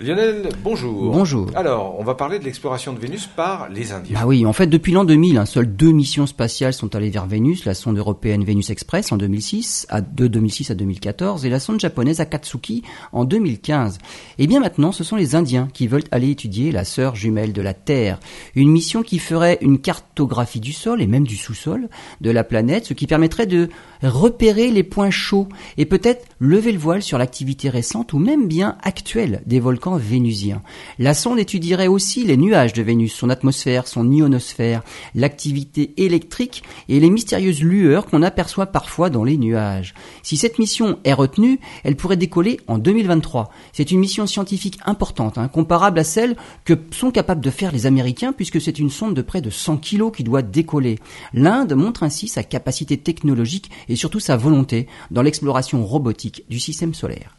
Lionel, bonjour. Bonjour. Alors, on va parler de l'exploration de Vénus par les Indiens. Bah oui, en fait, depuis l'an 2000, un seul deux missions spatiales sont allées vers Vénus, la sonde européenne Vénus Express en 2006, à, de 2006 à 2014, et la sonde japonaise Akatsuki en 2015. Et bien maintenant, ce sont les Indiens qui veulent aller étudier la sœur jumelle de la Terre. Une mission qui ferait une cartographie du sol et même du sous-sol de la planète, ce qui permettrait de repérer les points chauds et peut-être lever le voile sur l'activité récente ou même bien actuelle des volcans vénusiens. La sonde étudierait aussi les nuages de Vénus, son atmosphère, son ionosphère, l'activité électrique et les mystérieuses lueurs qu'on aperçoit parfois dans les nuages. Si cette mission est retenue, elle pourrait décoller en 2023. C'est une mission scientifique importante, hein, comparable à celle que sont capables de faire les Américains puisque c'est une sonde de près de 100 kg qui doit décoller. L'Inde montre ainsi sa capacité technologique et surtout sa volonté dans l'exploration robotique du système solaire.